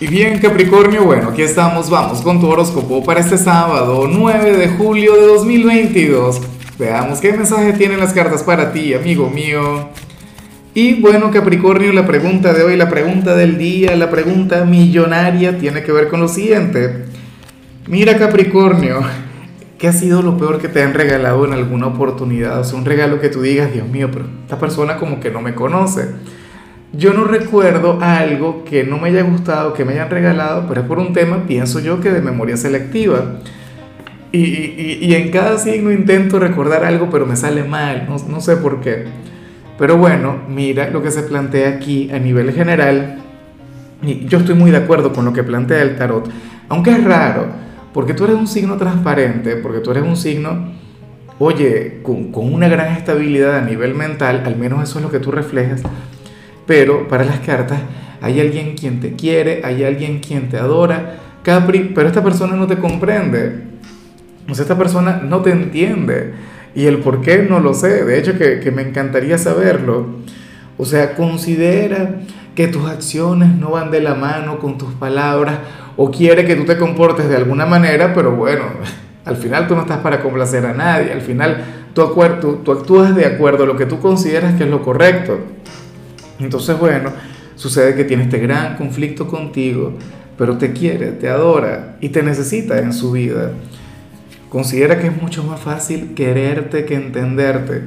Y bien Capricornio, bueno, aquí estamos, vamos con tu horóscopo para este sábado 9 de julio de 2022. Veamos qué mensaje tienen las cartas para ti, amigo mío. Y bueno Capricornio, la pregunta de hoy, la pregunta del día, la pregunta millonaria tiene que ver con lo siguiente. Mira Capricornio, ¿qué ha sido lo peor que te han regalado en alguna oportunidad? O sea, un regalo que tú digas, Dios mío, pero esta persona como que no me conoce yo no recuerdo algo que no me haya gustado, que me hayan regalado, pero es por un tema, pienso yo, que de memoria selectiva. Y, en cada signo intento recordar algo, pero me sale mal, no, no sé por qué. Pero bueno, mira lo que se plantea aquí a nivel general. Y yo estoy muy de acuerdo con lo que plantea el tarot, aunque es raro, porque tú eres un signo transparente, porque tú eres un signo, oye, con, con una gran estabilidad a nivel mental, al menos eso es lo que tú reflejas pero para las cartas hay alguien quien te quiere, hay alguien quien te adora, Capri, pero esta persona no te comprende. O sea, esta persona no te entiende. Y el por qué no lo sé. De hecho, que, que me encantaría saberlo. O sea, considera que tus acciones no van de la mano con tus palabras o quiere que tú te comportes de alguna manera, pero bueno, al final tú no estás para complacer a nadie. Al final tú, tú, tú actúas de acuerdo a lo que tú consideras que es lo correcto. Entonces, bueno, sucede que tiene este gran conflicto contigo, pero te quiere, te adora y te necesita en su vida. Considera que es mucho más fácil quererte que entenderte.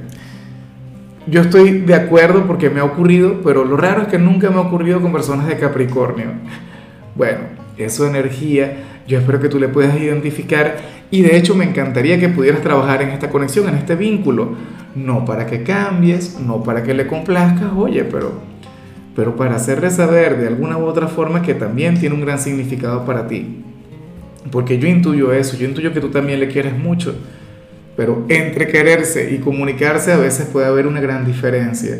Yo estoy de acuerdo porque me ha ocurrido, pero lo raro es que nunca me ha ocurrido con personas de Capricornio. Bueno, es energía, yo espero que tú le puedas identificar y de hecho me encantaría que pudieras trabajar en esta conexión, en este vínculo, no para que cambies, no para que le complazcas, oye, pero, pero para hacerle saber de alguna u otra forma que también tiene un gran significado para ti. Porque yo intuyo eso, yo intuyo que tú también le quieres mucho, pero entre quererse y comunicarse a veces puede haber una gran diferencia.